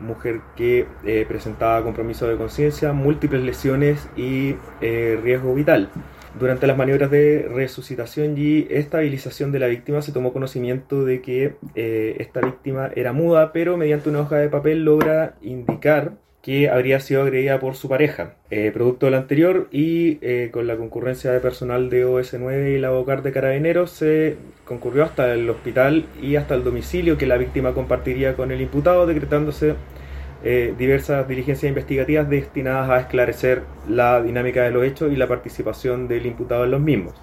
mujer que eh, presentaba compromiso de conciencia, múltiples lesiones y eh, riesgo vital. Durante las maniobras de resucitación y estabilización de la víctima se tomó conocimiento de que eh, esta víctima era muda, pero mediante una hoja de papel logra indicar que habría sido agredida por su pareja. Eh, producto del anterior y eh, con la concurrencia de personal de OS9 y la Bocar de Carabineros se concurrió hasta el hospital y hasta el domicilio que la víctima compartiría con el imputado, decretándose eh, diversas diligencias investigativas destinadas a esclarecer la dinámica de los hechos y la participación del imputado en los mismos.